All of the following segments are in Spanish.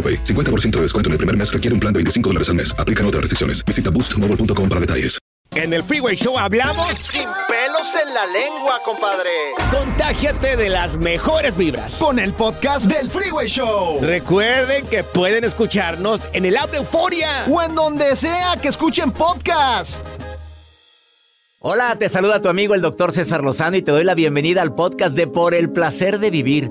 AroPay. 50% de descuento en el primer mes requiere un plan de 25 dólares al mes. Aplican otras restricciones. Visita boostmobile.com para detalles. En el Freeway Show hablamos sin pelos en la lengua, compadre. Contágiate de las mejores vibras. Con el podcast del Freeway Show. Recuerden que pueden escucharnos en el app de Euforia. O en donde sea que escuchen podcast. Hola, te saluda tu amigo el doctor César Lozano y te doy la bienvenida al podcast de Por el Placer de Vivir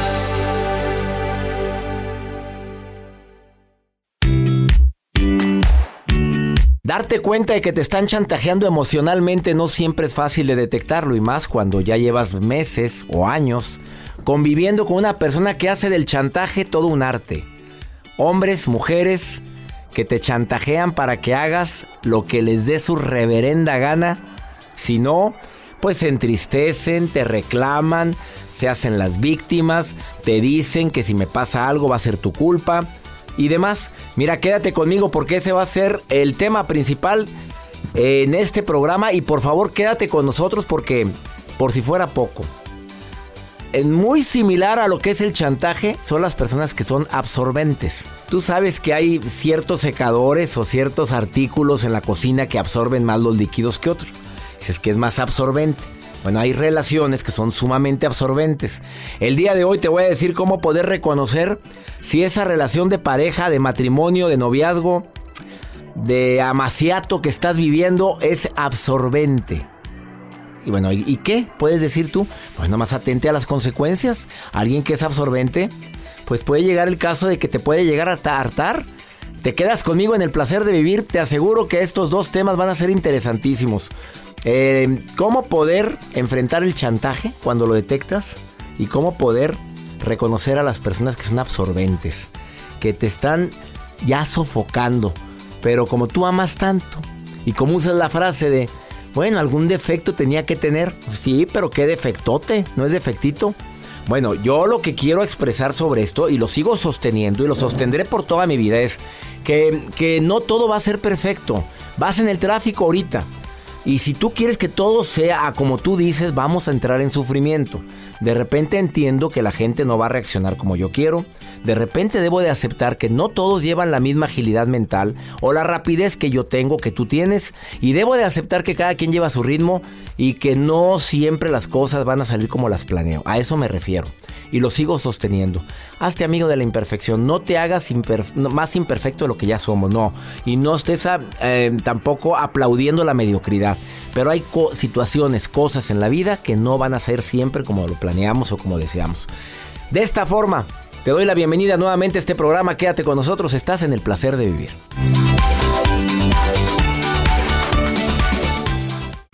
Darte cuenta de que te están chantajeando emocionalmente no siempre es fácil de detectarlo y más cuando ya llevas meses o años conviviendo con una persona que hace del chantaje todo un arte. Hombres, mujeres que te chantajean para que hagas lo que les dé su reverenda gana. Si no, pues se entristecen, te reclaman, se hacen las víctimas, te dicen que si me pasa algo va a ser tu culpa y demás. Mira, quédate conmigo porque ese va a ser el tema principal en este programa y por favor quédate con nosotros porque por si fuera poco. Muy similar a lo que es el chantaje son las personas que son absorbentes. Tú sabes que hay ciertos secadores o ciertos artículos en la cocina que absorben más los líquidos que otros. Es que es más absorbente. Bueno, hay relaciones que son sumamente absorbentes. El día de hoy te voy a decir cómo poder reconocer si esa relación de pareja, de matrimonio, de noviazgo, de amaciato que estás viviendo es absorbente. Y bueno, ¿y, qué puedes decir tú? Pues más atente a las consecuencias. Alguien que es absorbente, pues puede llegar el caso de que te puede llegar a hartar. Te quedas conmigo en el placer de vivir. Te aseguro que estos dos temas van a ser interesantísimos. Eh, ¿Cómo poder enfrentar el chantaje cuando lo detectas? Y cómo poder reconocer a las personas que son absorbentes, que te están ya sofocando. Pero como tú amas tanto, y como usas la frase de, bueno, algún defecto tenía que tener. Sí, pero qué defectote, no es defectito. Bueno, yo lo que quiero expresar sobre esto, y lo sigo sosteniendo, y lo sostendré por toda mi vida, es que, que no todo va a ser perfecto. Vas en el tráfico ahorita y si tú quieres que todo sea como tú dices, vamos a entrar en sufrimiento. De repente entiendo que la gente no va a reaccionar como yo quiero. De repente debo de aceptar que no todos llevan la misma agilidad mental o la rapidez que yo tengo, que tú tienes. Y debo de aceptar que cada quien lleva su ritmo y que no siempre las cosas van a salir como las planeo. A eso me refiero. Y lo sigo sosteniendo. Hazte amigo de la imperfección. No te hagas más imperfecto de lo que ya somos. No. Y no estés eh, tampoco aplaudiendo la mediocridad. Pero hay situaciones, cosas en la vida que no van a ser siempre como lo planeamos o como deseamos. De esta forma, te doy la bienvenida nuevamente a este programa. Quédate con nosotros, estás en el placer de vivir.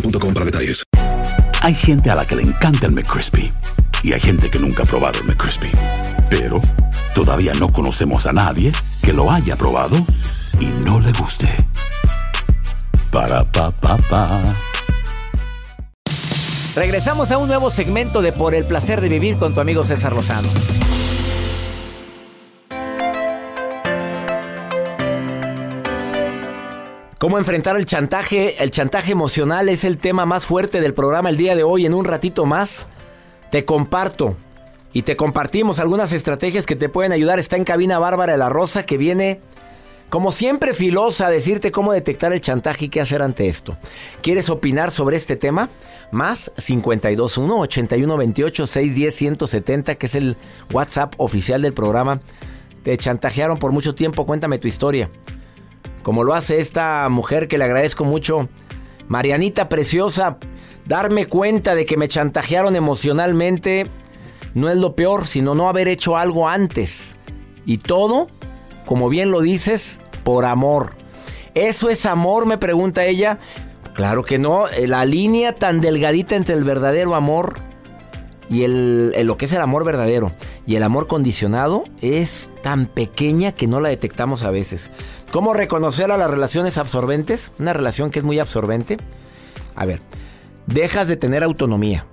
para detalles. Hay gente a la que le encanta el McCrispy Y hay gente que nunca ha probado el McCrispy. Pero todavía no conocemos a nadie que lo haya probado y no le guste. Para pa pa pa. Regresamos a un nuevo segmento de Por el placer de vivir con tu amigo César Lozano. ¿Cómo enfrentar el chantaje? El chantaje emocional es el tema más fuerte del programa el día de hoy. En un ratito más te comparto y te compartimos algunas estrategias que te pueden ayudar. Está en cabina Bárbara de la Rosa que viene, como siempre, filosa a decirte cómo detectar el chantaje y qué hacer ante esto. ¿Quieres opinar sobre este tema? Más 521 8128 610 170, que es el WhatsApp oficial del programa. Te chantajearon por mucho tiempo, cuéntame tu historia. Como lo hace esta mujer que le agradezco mucho, Marianita Preciosa, darme cuenta de que me chantajearon emocionalmente no es lo peor, sino no haber hecho algo antes. Y todo, como bien lo dices, por amor. ¿Eso es amor? Me pregunta ella. Claro que no. La línea tan delgadita entre el verdadero amor y el, lo que es el amor verdadero y el amor condicionado es tan pequeña que no la detectamos a veces. ¿Cómo reconocer a las relaciones absorbentes? Una relación que es muy absorbente. A ver, dejas de tener autonomía.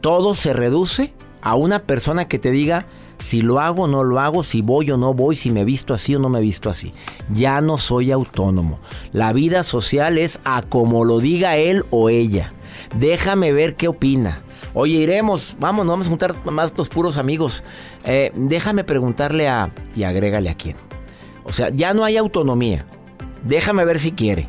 Todo se reduce a una persona que te diga si lo hago o no lo hago, si voy o no voy, si me he visto así o no me he visto así. Ya no soy autónomo. La vida social es a como lo diga él o ella. Déjame ver qué opina. Oye, iremos, vamos, vamos a juntar más los puros amigos. Eh, déjame preguntarle a... y agrégale a quién. O sea, ya no hay autonomía. Déjame ver si quiere.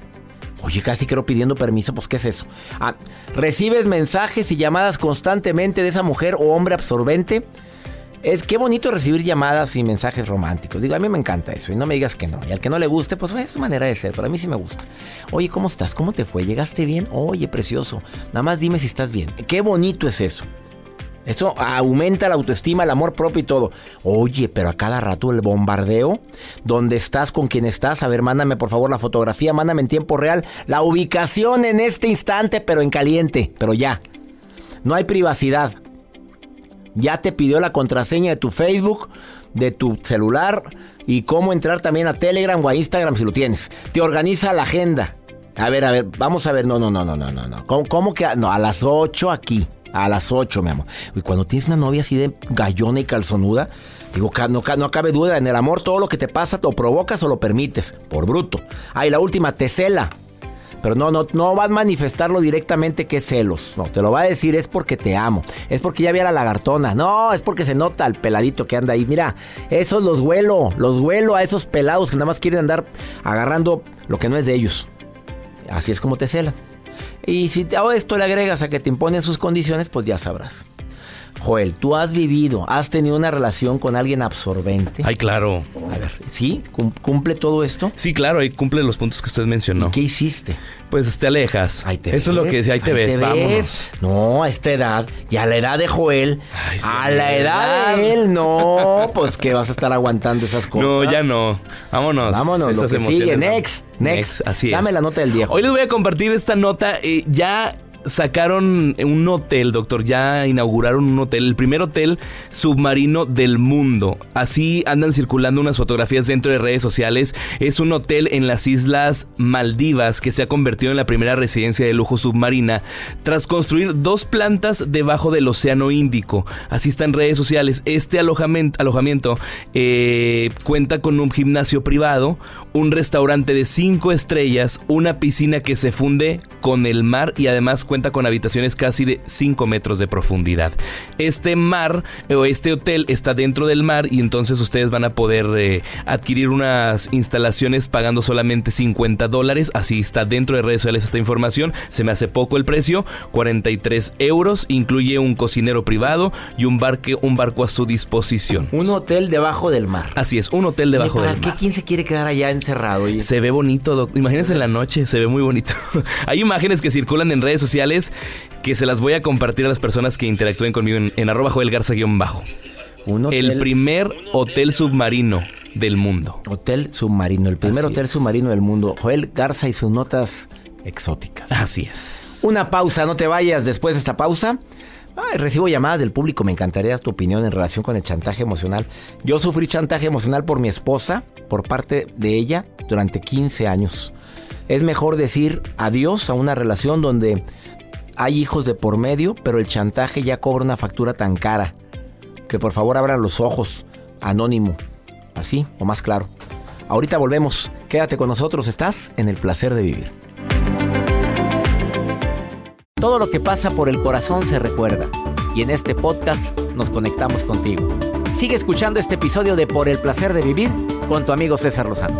Oye, casi quiero pidiendo permiso, pues ¿qué es eso? Ah, recibes mensajes y llamadas constantemente de esa mujer o hombre absorbente. Es qué bonito recibir llamadas y mensajes románticos. Digo, a mí me encanta eso y no me digas que no. Y al que no le guste, pues es su manera de ser, pero a mí sí me gusta. Oye, ¿cómo estás? ¿Cómo te fue? ¿Llegaste bien? Oye, precioso. Nada más dime si estás bien. Qué bonito es eso. Eso aumenta la autoestima, el amor propio y todo. Oye, pero a cada rato el bombardeo, ¿dónde estás? ¿Con quién estás? A ver, mándame por favor la fotografía, mándame en tiempo real la ubicación en este instante, pero en caliente, pero ya. No hay privacidad. Ya te pidió la contraseña de tu Facebook, de tu celular y cómo entrar también a Telegram o a Instagram si lo tienes. Te organiza la agenda. A ver, a ver, vamos a ver. No, no, no, no, no, no, no. ¿Cómo, cómo que? No, a las 8 aquí. A las 8, mi amor. Y cuando tienes una novia así de gallona y calzonuda, digo, no, no cabe duda, en el amor todo lo que te pasa lo provocas o lo permites, por bruto. Ah, la última, te cela. Pero no, no, no va a manifestarlo directamente que es celos. No, te lo va a decir es porque te amo. Es porque ya vi a la lagartona. No, es porque se nota el peladito que anda ahí. Mira, esos los huelo. Los huelo a esos pelados que nada más quieren andar agarrando lo que no es de ellos. Así es como te celan. Y si a esto le agregas a que te imponen sus condiciones, pues ya sabrás. Joel, tú has vivido, has tenido una relación con alguien absorbente. Ay, claro. A ver, ¿sí? ¿Cumple todo esto? Sí, claro, ahí cumple los puntos que usted mencionó. ¿Qué hiciste? Pues te alejas. Ahí te Eso es lo que decía, ahí te ahí ves, te vámonos. No, a esta edad, y a la edad de Joel, Ay, sí, a la edad de él, no, pues que vas a estar aguantando esas cosas. No, ya no. Vámonos. Vámonos, lo que sigue, next, next. Así es. Dame la nota del día. Hoy les voy a compartir esta nota. eh, ya sacaron un hotel, doctor. Ya inauguraron un hotel, el primer hotel submarino del mundo. Así andan circulando unas fotografías dentro de redes sociales. Es un hotel en las islas Maldivas que se ha convertido en la primera residencia de lujo submarina tras construir dos plantas debajo del Océano Índico. Así está en redes sociales. Este alojamiento, alojamiento eh, cuenta con un gimnasio privado, un restaurante de cinco estrellas, una piscina que se funde con el mar y además cuenta con habitaciones casi de 5 metros de profundidad. Este mar o este hotel está dentro del mar y entonces ustedes van a poder eh, adquirir unas instalaciones pagando solamente 50 dólares. Así está dentro de redes sociales esta información. Se me hace poco el precio, 43 euros. Incluye un cocinero privado y un, barque, un barco a su disposición. Un hotel debajo del mar. Así es, un hotel debajo ¿Para del qué mar. quién se quiere quedar allá encerrado? Se ve bonito, doc. Imagínense en la noche, se ve muy bonito. Hay imágenes que circulan en redes sociales que se las voy a compartir a las personas que interactúen conmigo en, en arroba Joel Garza-bajo. Un hotel, El primer hotel submarino del mundo. hotel submarino, el primer Así hotel es. submarino del mundo. Joel Garza y sus notas exóticas. Así es. Una pausa, no te vayas después de esta pausa. Ay, recibo llamadas del público, me encantaría tu opinión en relación con el chantaje emocional. Yo sufrí chantaje emocional por mi esposa, por parte de ella, durante 15 años. Es mejor decir adiós a una relación donde hay hijos de por medio, pero el chantaje ya cobra una factura tan cara. Que por favor abran los ojos, anónimo. Así o más claro. Ahorita volvemos. Quédate con nosotros, estás en el placer de vivir. Todo lo que pasa por el corazón se recuerda. Y en este podcast nos conectamos contigo. Sigue escuchando este episodio de Por el placer de vivir con tu amigo César Lozano.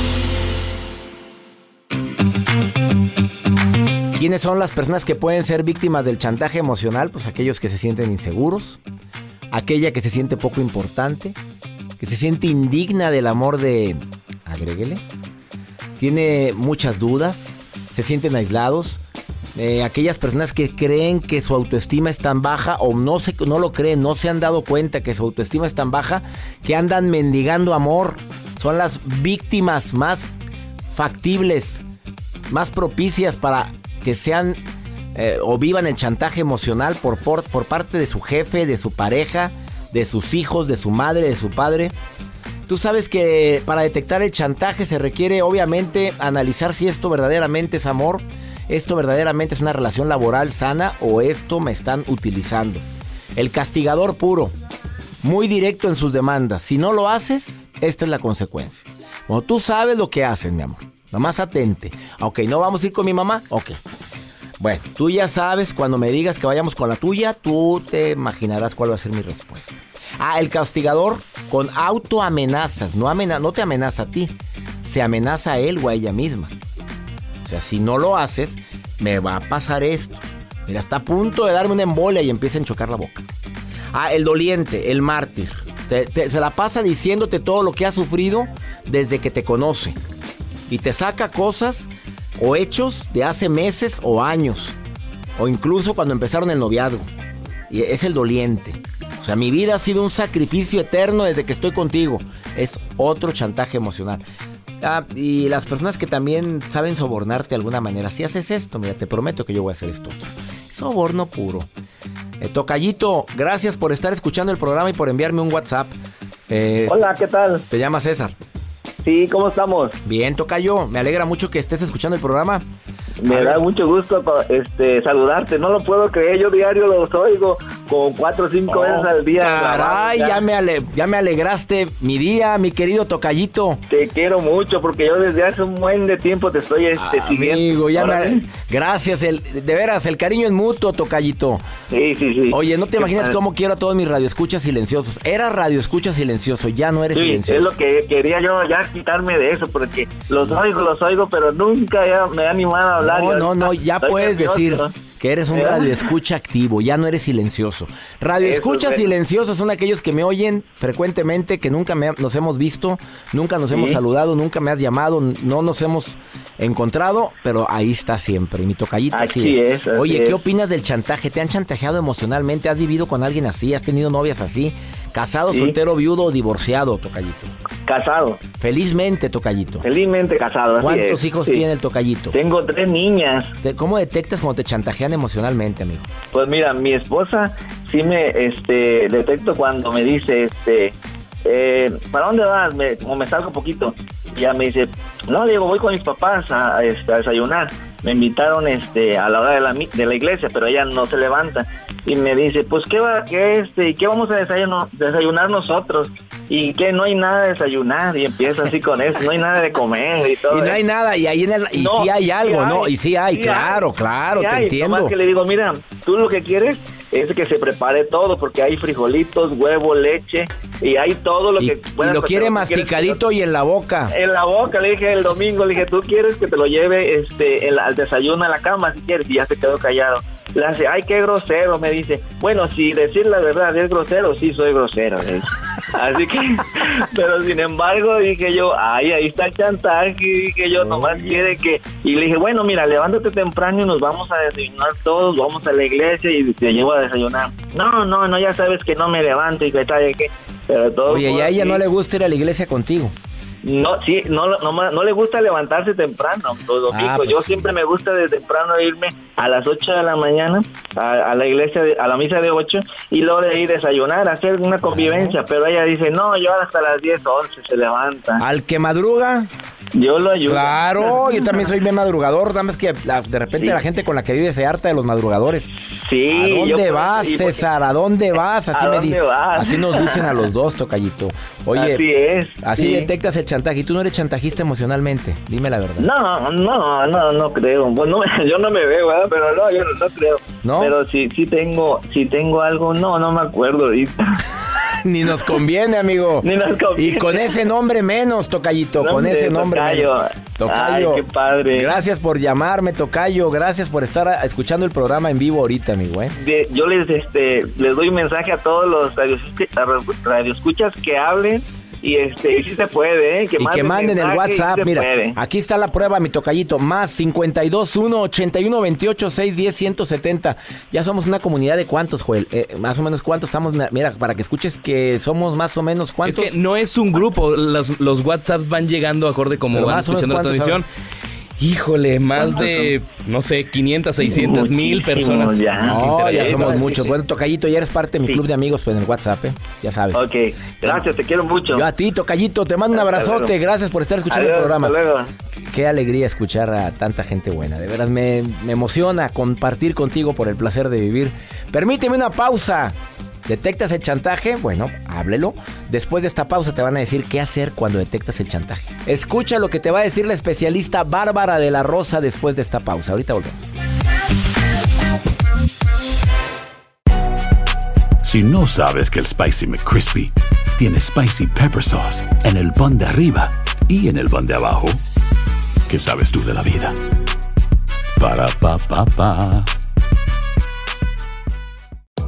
¿Quiénes son las personas que pueden ser víctimas del chantaje emocional? Pues aquellos que se sienten inseguros, aquella que se siente poco importante, que se siente indigna del amor de... Agréguele. Tiene muchas dudas, se sienten aislados. eh, aquellas personas que creen que su autoestima es tan baja o no, se, no lo creen, no se han dado cuenta que su autoestima es tan baja que andan mendigando amor. Son las víctimas más factibles, más propicias para que sean eh, o vivan el chantaje emocional por, por, parte de su jefe, de su pareja, de sus hijos, de su madre, de su padre. Tú sabes que para detectar el chantaje se requiere obviamente analizar si esto verdaderamente es amor, esto verdaderamente es una relación laboral sana o esto me están utilizando. El castigador puro, muy directo en sus demandas. Si no lo haces, esta es la consecuencia. Cuando tú sabes lo que hacen, mi amor, nomás atente. Ok, ¿no vamos a ir con mi mamá? Ok. Bueno, tú ya sabes, cuando me digas que vayamos con la tuya, tú te imaginarás cuál va a ser mi respuesta. Ah, el castigador con autoamenazas, no, no te amenaza a ti, se amenaza a él o a ella misma. O sea, si no lo haces, me va a pasar esto. Mira, está a punto de darme una embolia y empieza a enchocar la boca. Ah, el doliente, el mártir. Te- se la pasa diciéndote todo lo que ha sufrido desde que te conoce. Y te saca cosas o hechos de hace meses o años. O incluso cuando empezaron el noviazgo. Y es el doliente. O sea, mi vida ha sido un sacrificio eterno desde que estoy contigo. Es otro chantaje emocional. Ah, y las personas que también saben sobornarte de alguna manera. Si haces esto, mira, te prometo que yo voy a hacer esto. otro. Soborno puro. Eh, tocallito, gracias por estar escuchando el programa y por enviarme un WhatsApp. Eh, Hola, ¿qué tal? Te llama César. Sí, ¿cómo estamos? Bien, Tocayo. Me alegra mucho que estés escuchando el programa. Me A da ver. mucho gusto este, saludarte. No lo puedo creer, yo diario los oigo como cuatro o cinco veces al día. Oh, Caray, ya me, ale- ya me alegraste mi día, mi querido Tocayito. Te quiero mucho porque yo desde hace un buen de tiempo te estoy este, siguiendo. Amigo, ya me, ale-. Gracias, el, de veras, el cariño es mutuo, Tocayito. Sí, sí, sí. Oye, no te imaginas cómo quiero a todos mis radioescuchas silenciosos. Era radioescucha silencioso, ya no eres Sí, silencioso. es lo que quería yo ya quitarme de eso porque los oigo, los oigo, pero nunca ya me he animado a hablar. No, no, no, ya puedes nervioso. decir que eres un ¿Eh? radio escucha activo, ya no eres silencioso. Radio Eso escucha es bueno. silenciosos son aquellos que me oyen frecuentemente, que nunca me- nos hemos visto, nunca nos hemos saludado, nunca me has llamado, no nos hemos encontrado, pero ahí está siempre, mi tocallito así es, así Oye, ¿qué es. opinas del chantaje? ¿Te han chantajeado emocionalmente? ¿Has vivido con alguien así? ¿Has tenido novias así? ¿Casado, Sí. soltero, viudo o divorciado, tocallito? Casado, Felizmente, tocallito. felizmente casado. así ¿Cuántos es, hijos sí. tiene el tocallito? Tengo tres niñas. ¿Cómo detectas cuando te chantajean emocionalmente, amigo? Pues mira, mi esposa sí me este, detecto cuando me dice, este, eh, ¿para dónde vas? Me, como me salgo un poquito. Y ella me dice, no, Diego, voy con mis papás a, a, este, a desayunar. Me invitaron este, a la hora de la, de la iglesia, pero ella no se levanta. Y me dice, pues, ¿qué, va, qué, este, y ¿qué vamos a desayuno- desayunar nosotros? Y que no hay nada de desayunar. Y empieza así con eso, no hay nada de comer y todo. Y no hay nada, y ahí en el, y No, sí hay algo, sí ¿no? Y sí hay, sí claro, hay, claro, sí te hay. entiendo. Nomás que le digo, mira, tú lo que quieres es que se prepare todo, porque hay frijolitos, huevo, leche, y hay todo lo Y, que y puedas lo quiere lo masticadito y en la boca. En la boca, le dije el domingo, le dije, tú quieres que te lo lleve este, al desayuno a la cama, si quieres, y ya se quedó callado. Le hace, ay, qué grosero, me dice. Bueno, si decir la verdad es grosero, sí soy grosero. Así que, pero sin embargo, dije yo, ay, ahí está el chantaje, dije yo, nomás quiere que... Y le dije, bueno, mira, levántate temprano y nos vamos a desayunar todos, vamos a la iglesia y te llevo a desayunar. No, no, no, ya sabes que no me levanto y que tal, que... Pero todo Oye, y a ella no le gusta ir a la iglesia contigo. No, sí, no, no, no le gusta levantarse temprano los domingos. Ah, pues Yo sí. siempre me gusta desde temprano irme a las 8 de la mañana a, a la iglesia, de- a la misa de 8 y luego de ahí desayunar, hacer una convivencia. Pero ella dice, no, yo hasta las 10, 11 se levanta. Al que madruga. Yo lo ayudo. Claro, yo también soy bien madrugador. Nada más que la- de repente Sí. la gente con la que vive se harta de los madrugadores. Sí, ¿A dónde vas, porque- César? ¿A dónde vas? Así, ¿A me vas? así nos dicen a los dos, tocallito. Oye, Así es, Así sí. detectas el chantaje. Y tú no eres chantajista emocionalmente. Dime la verdad. No, no, no, no creo. Bueno, no, yo no me veo, ¿verdad? pero no, yo no, no creo. ¿No? Pero sí, sí tengo, sí tengo algo, no, no me acuerdo ahorita. Ni nos conviene, amigo. Ni nos conviene. Y con ese nombre menos, tocallito. con ese nombre tocayo. menos. Tocayo. Ay, qué padre. Gracias por llamarme, Tocayo. Gracias por estar escuchando el programa en vivo ahorita, amigo. ¿eh? de- yo les este les doy un mensaje a todos los radioescuchas, radioescuchas que hablen y este y sí se puede, ¿eh? que y que manden el mensaje WhatsApp. sí Mira, puede. aquí está la prueba, mi tocallito. Más 52 1 81 28 610 170. Ya somos una comunidad de cuántos, Joel. Eh, más o menos cuántos estamos. Mira, para que escuches que somos más o menos Es cuántos. que no es un grupo, los, los WhatsApps van llegando acorde como Pero van escuchando la ¿cuántos transmisión. Híjole, más de, no sé, 500, 600 mil personas. ya. No, ya somos muchos. Bueno, Tocallito, ya eres parte de mi club de amigos pues, en el WhatsApp, ¿eh? Ya sabes. Ok, gracias, te quiero mucho. Yo a ti, Tocallito, te mando un abrazote. Gracias por estar escuchando Adiós, el programa. hasta luego. Qué alegría escuchar a tanta gente buena. De veras, me, me emociona compartir contigo por el placer de vivir. Permíteme una pausa. ¿Detectas el chantaje? Bueno, háblelo. Después de esta pausa te van a decir qué hacer cuando detectas el chantaje. Escucha lo que te va a decir la especialista Bárbara de la Rosa después de esta pausa. Ahorita volvemos. Si no sabes que el Spicy McCrispy tiene Spicy Pepper Sauce en el pan de arriba y en el pan de abajo, ¿qué sabes tú de la vida? Para, pa, pa, pa.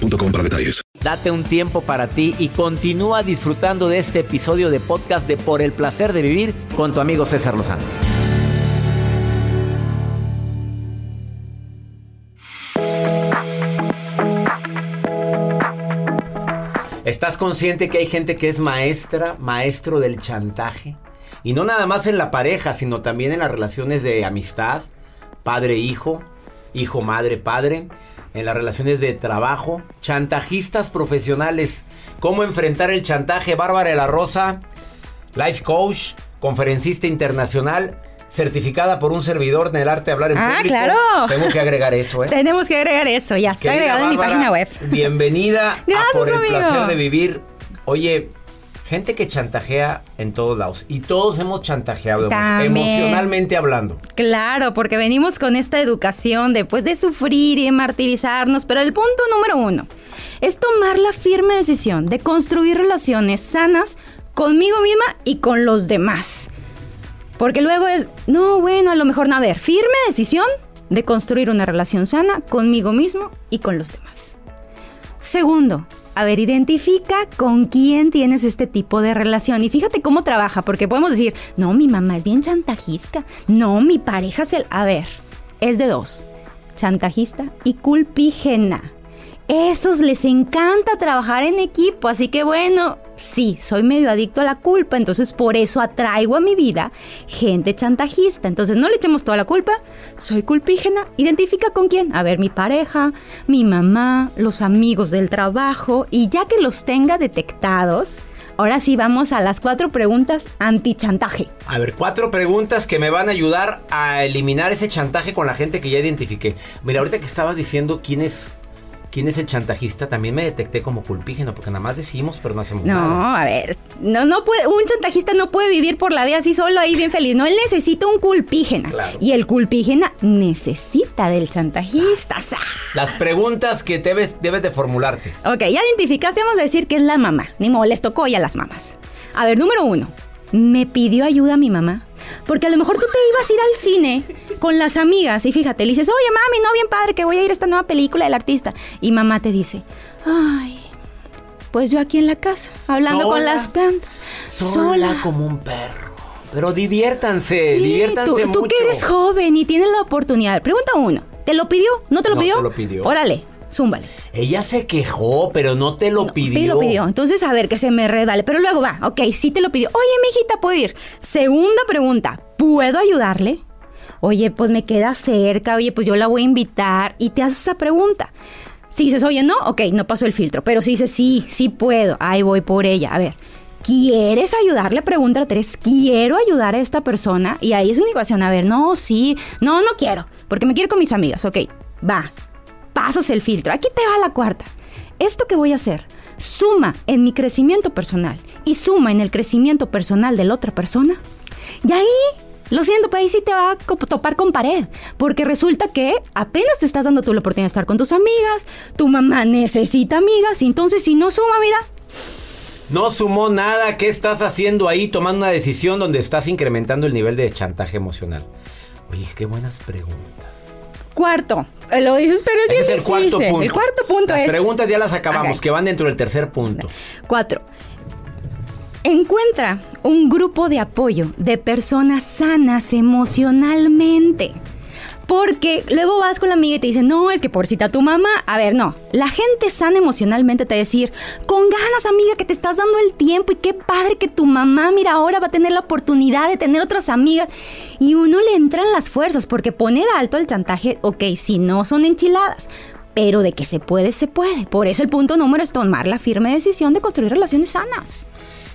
detalles. Date un tiempo para ti y continúa disfrutando de este episodio de podcast de Por el placer de vivir con tu amigo César Lozano. ¿Estás consciente que hay gente que es maestra, maestro del chantaje? Y no nada más en la pareja, sino también en las relaciones de amistad, padre-hijo, hijo-madre-padre, en las relaciones de trabajo, chantajistas profesionales. ¿Cómo enfrentar el chantaje? Bárbara de la Rosa, life coach, conferencista internacional, certificada por un servidor en el arte de hablar en Ah, público. claro. Tengo que agregar eso, ¿eh? Tenemos que agregar eso, ya está Querida agregado en mi página web. Bienvenida a Gracias, Por el placer de vivir. Oye, gente que chantajea en todos lados. Y todos hemos chantajeado También. emocionalmente hablando. Claro, porque venimos con esta educación después de sufrir y de martirizarnos, pero el punto número uno es tomar la firme decisión de construir relaciones sanas conmigo misma y con los demás. Porque luego es, no, bueno, a lo mejor no, a ver, firme decisión de construir una relación sana conmigo mismo y con los demás. Segundo, a ver, identifica con quién tienes este tipo de relación y fíjate cómo trabaja, porque podemos decir, no, mi mamá es bien chantajista, no, mi pareja es el... A ver, es de dos, chantajista y culpígena. Esos les encanta trabajar en equipo, así que bueno, sí, soy medio adicto a la culpa, entonces por eso atraigo a mi vida gente chantajista. Entonces no le echemos toda la culpa, soy culpígena, identifica con quién. A ver, mi pareja, mi mamá, los amigos del trabajo, y ya que los tenga detectados, Ahora sí, vamos a las cuatro preguntas anti-chantaje. A ver, cuatro preguntas que me van a ayudar a eliminar ese chantaje con la gente que ya identifiqué. Mira, ahorita que estabas diciendo quién es quién es el chantajista, también me detecté como culpígeno, porque nada más decimos, pero no hacemos nada. No, a ver, no, no puede, un chantajista no puede vivir por la vida así solo ahí bien feliz. No, él necesita un culpígena. Y el culpígena necesita del chantajista. Las preguntas que debes, debes de formularte. Ok, ya identificaste, vamos a decir que es la mamá. Ni modo, les tocó ya a las mamás. A ver, número uno. ¿Me pidió ayuda mi mamá? Porque a lo mejor tú te ibas a ir al cine con las amigas y fíjate, le dices, oye mami, no, bien padre, que voy a ir a esta nueva película del artista. Y mamá te dice, ay, pues yo aquí en la casa, hablando con las plantas. Sola, como un perro. Pero diviértanse, Sí, diviértanse tú, tú mucho. que eres joven y tienes la oportunidad. Pregunta uno, ¿te lo pidió? ¿No te lo No pidió? te lo pidió. Órale, zúmbale. Ella se quejó, pero no te lo pidió. Sí lo pidió. Entonces, a ver, que se me redale. Pero luego va, ok, sí te lo pidió. Oye, mi hijita, ¿puedo ir? Segunda pregunta, ¿puedo ayudarle? Oye, pues me queda cerca, oye, pues yo la voy a invitar. Y te haces esa pregunta. Si dices, oye, no, ok, no pasó el filtro. Pero si dices, sí, sí puedo, ahí voy por ella. A ver, ¿quieres ayudarle? Pregunta tres, ¿quiero ayudar a esta persona? Y ahí es una ecuación. A ver, no, sí, no, no quiero, porque me quiero con mis amigas. Ok, va, pasas el filtro. Aquí te va la cuarta. Esto que voy a hacer suma en mi crecimiento personal y suma en el crecimiento personal de la otra persona. Y ahí, lo siento, pero ahí sí te va a topar con pared. Porque resulta que apenas te estás dando tú la oportunidad de estar con tus amigas, tu mamá necesita amigas, y entonces si no suma, mira, No sumó nada. ¿Qué estás haciendo ahí tomando una decisión donde estás incrementando el nivel de chantaje emocional? Oye, qué buenas preguntas. Cuarto. Eh, Lo dices, pero es Ese bien es el cuarto punto. El cuarto punto Las es... preguntas ya las acabamos, que van dentro del tercer punto. Cuatro. Encuentra un grupo de apoyo de personas sanas emocionalmente. Porque luego vas con la amiga y te dice, no, es que pobrecita tu mamá. A ver, no. La gente sana emocionalmente te va a decir, con ganas, amiga, que te estás dando el tiempo y qué padre que tu mamá, mira, ahora va a tener la oportunidad de tener otras amigas. Y uno le entran las fuerzas porque poner alto el chantaje, ok, si no son enchiladas. Pero de que se puede, se puede. Por eso el punto número es tomar la firme decisión de construir relaciones sanas.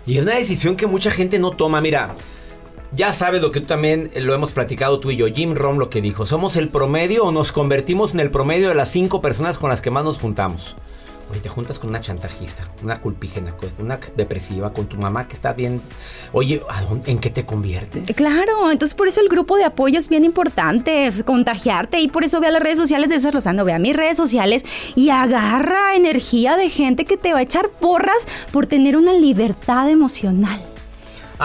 Y es una decisión que mucha gente no toma. Mira, ya sabes lo que tú también eh, lo hemos platicado tú y yo. Jim Rom lo que dijo. ¿Somos el promedio o nos convertimos en el promedio de las cinco personas con las que más nos juntamos? Oye, te juntas con una chantajista, una culpígena, una depresiva, con tu mamá que está bien. Oye, ¿a dónde- ¿en qué te conviertes? Claro, entonces por eso el grupo de apoyo es bien importante, es contagiarte y por eso ve a las redes sociales de César Lozano, ve a mis redes sociales y agarra energía de gente que te va a echar porras por tener una libertad emocional.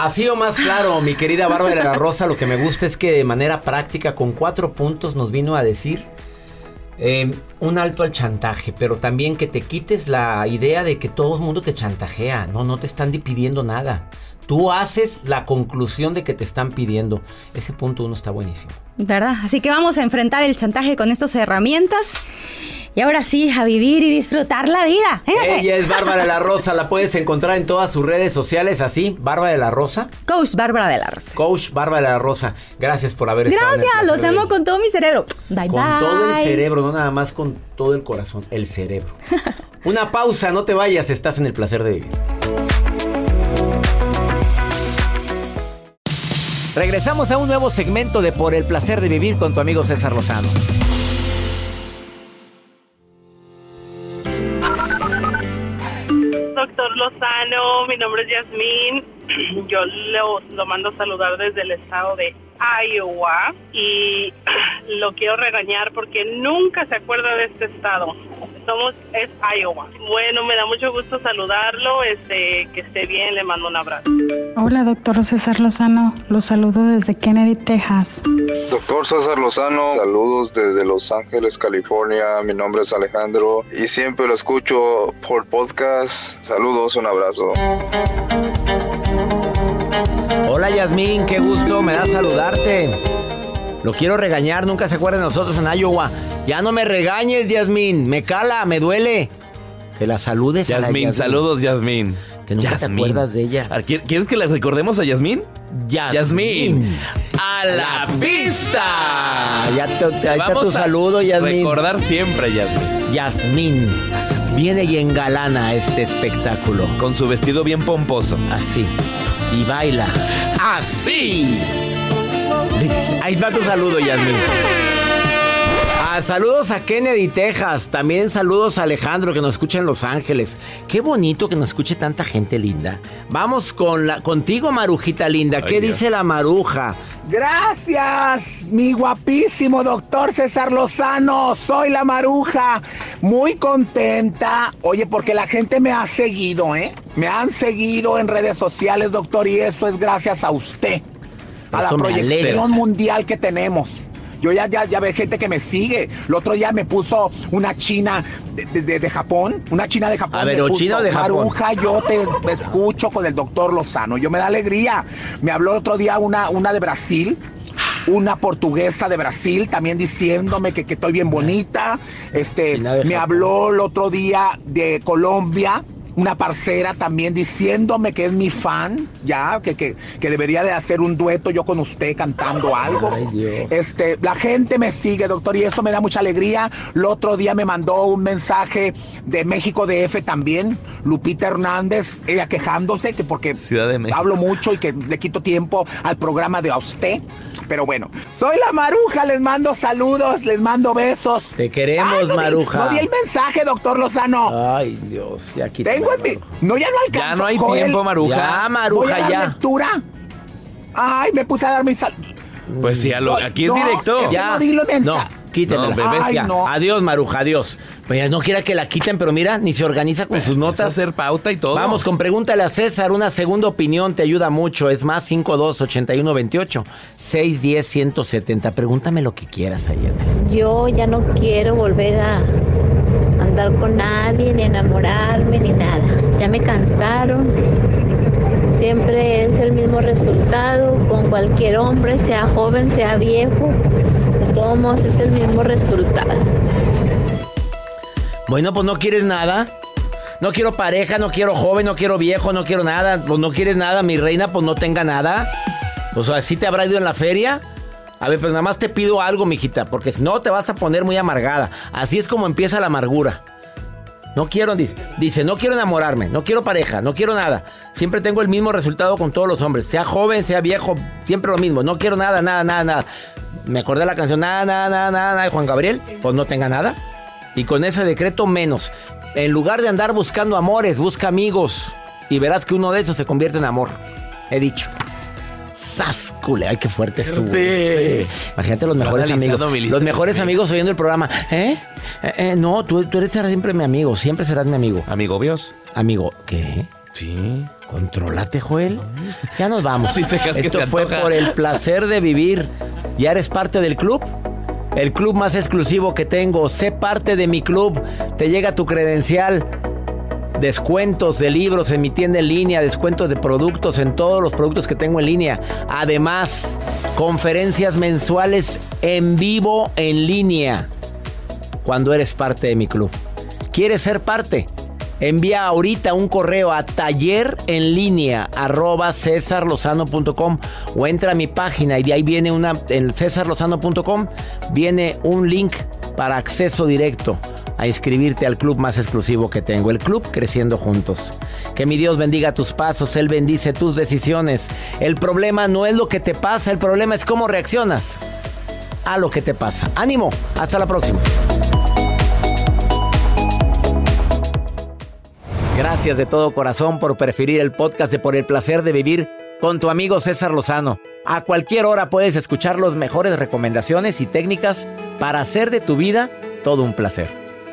Así o más claro, mi querida Bárbara la Rosa, lo que me gusta es que de manera práctica, con cuatro puntos, nos vino a decir eh, un alto al chantaje, pero también que te quites la idea de que todo el mundo te chantajea. No, no te están di- pidiendo nada. Tú haces la conclusión de que te están pidiendo. Ese punto uno está buenísimo. ¿Verdad? Así que vamos a enfrentar el chantaje con estas herramientas y ahora sí a vivir y disfrutar la vida. Véngase. Ella es Bárbara de la Rosa, la puedes encontrar en todas sus redes sociales así, Bárbara de la Rosa. Coach Bárbara de la Rosa. Coach Bárbara de la Rosa, gracias por haber estado. en el Gracias, los amo con todo mi cerebro. Bye Con bye. todo el cerebro, no nada más con todo el corazón, el cerebro. Una pausa, no te vayas, estás en el placer de vivir. Regresamos a un nuevo segmento de Por el placer de vivir con tu amigo César Lozano. Doctor Lozano, mi nombre es Yasmín. Yo lo, lo mando a saludar desde el estado de Iowa y lo quiero regañar porque nunca se acuerda de este estado. Somos es Iowa. Bueno, me da mucho gusto saludarlo. Este, que esté bien, le mando un abrazo. Hola, doctor César Lozano. Los saludo desde Kennedy, Texas. Doctor César Lozano, saludos desde Los Ángeles, California. Mi nombre es Alejandro y siempre lo escucho por podcast. Saludos, un abrazo. Hola Yasmín, qué gusto, me da saludarte. Lo quiero regañar, nunca se acuerda de nosotros en Iowa. Ya no me regañes, Yasmín, me cala, me duele. Que la saludes a la Yasmín, saludos, Yasmín. Que nunca te acuerdas de ella. Ah, ¿Qui- ¿Quieres que le recordemos a Yasmín? Yasmín. ¡A la pista! Ya te, te- ahí está tu a saludo, Yasmín. Recordar siempre, Yasmín. Yasmín. viene y engalana a este espectáculo. Con su vestido bien pomposo. Así. Y baila. Así. Ahí va tu saludo, Yasmin. Ah, saludos a Kennedy, Texas. También saludos a Alejandro que nos escucha en Los Ángeles. Qué bonito que nos escuche tanta gente linda. Vamos con la, contigo, Marujita linda. ¿Qué Ay, Dios. dice la Maruja? Gracias, mi guapísimo doctor César Lozano. Soy la maruja. Muy contenta. Oye, porque la gente me ha seguido, ¿eh? Me han seguido en redes sociales, doctor, y eso es gracias a usted. A la proyección mundial que tenemos. Yo ya, ya, ya ve gente que me sigue. El otro día me puso una china de, de- de- de Japón. Una china de Japón. A ver, ¿o china de Japón? Maruja, yo te escucho con el doctor Lozano. Yo me da alegría. Me habló el otro día una, una de Brasil. Una portuguesa de Brasil también diciéndome que, que estoy bien bonita. Este, me habló el otro día de Colombia. Una parcera también diciéndome que es mi fan, ya, que, que, que debería de hacer un dueto yo con usted cantando algo. Este, la gente me sigue, doctor, y eso me da mucha alegría. El otro día me mandó un mensaje de México DF también, Lupita Hernández, ella quejándose que porque hablo mucho y que le quito tiempo al programa de a usted. Pero bueno, soy la Maruja, les mando saludos, les mando besos. Te queremos, no di- Maruja. no di el mensaje, doctor Lozano. Ay, Dios, ya aquí Tengo en mi... No, ya no alcanzo. Ya no hay Joel. tiempo, Maruja. Ya, Maruja, Voy a dar ya. lectura? Ay, me puse a dar mi sal... Pues sí, a lo- No, aquí es no, directo. que no di lo No, quítemela. Bebés, Ay, ya. no. Adiós, Maruja, adiós. Pues no quiera que la quiten, pero mira, ni se organiza con sus notas. hacer pauta y todo. Vamos con pregúntale a César, una segunda opinión te ayuda mucho. Es más 52 81 28 610 170. Pregúntame lo que quieras ayer. Yo ya no quiero volver a con nadie, ni enamorarme, ni nada. Ya me cansaron. Siempre es el mismo resultado con cualquier hombre, sea joven, sea viejo. De todos modos es el mismo resultado. Bueno, pues no quieres nada. No quiero pareja, no quiero joven, no quiero viejo, no quiero nada. Pues no quieres nada, mi reina, pues no tenga nada. Pues así te habrá ido en la feria. A ver, pues nada más te pido algo, mijita, porque si no te vas a poner muy amargada. Así es como empieza la amargura. No quiero, dice, dice, no quiero enamorarme, no quiero pareja, no quiero nada. Siempre tengo el mismo resultado con todos los hombres, sea joven, sea viejo, siempre lo mismo. No quiero nada, nada, nada, nada. Me acordé de la canción, nada, nada, nada, nada, nada de Juan Gabriel, pues no tenga nada. Y con ese decreto menos. En lugar de andar buscando amores, busca amigos. Y verás que uno de esos se convierte en amor. He dicho. ¡Sascule! ¡Ay, qué fuerte estuvo! Sí. Imagínate los mejores amigos. Los mejores amigos. amigos oyendo el programa. ¿Eh? Eh, eh, no, tú, tú eres siempre mi amigo. Siempre serás mi amigo. ¿Amigo Bios? Amigo. ¿Qué? Sí. Contrólate, Joel. Ya nos vamos. Sí, Esto se fue antoja. por el placer de vivir. ¿Ya eres parte del club? El club más exclusivo que tengo. Sé parte de mi club. Te llega tu credencial. Descuentos de libros en mi tienda en línea, descuentos de productos en todos los productos que tengo en línea. Además, conferencias mensuales en vivo en línea cuando eres parte de mi club. ¿Quieres ser parte? Envía ahorita un correo a taller en línea arroba cesarlozano.com o entra a mi página y de ahí viene una, en cesarlozano.com viene un link para acceso directo a inscribirte al club más exclusivo que tengo, el club Creciendo Juntos. Que mi Dios bendiga tus pasos, Él bendice tus decisiones. El problema no es lo que te pasa, el problema es cómo reaccionas a lo que te pasa. Ánimo, hasta la próxima. Gracias de todo corazón por preferir el podcast de Por el placer de vivir con tu amigo César Lozano. A cualquier hora puedes escuchar las mejores recomendaciones y técnicas para hacer de tu vida todo un placer.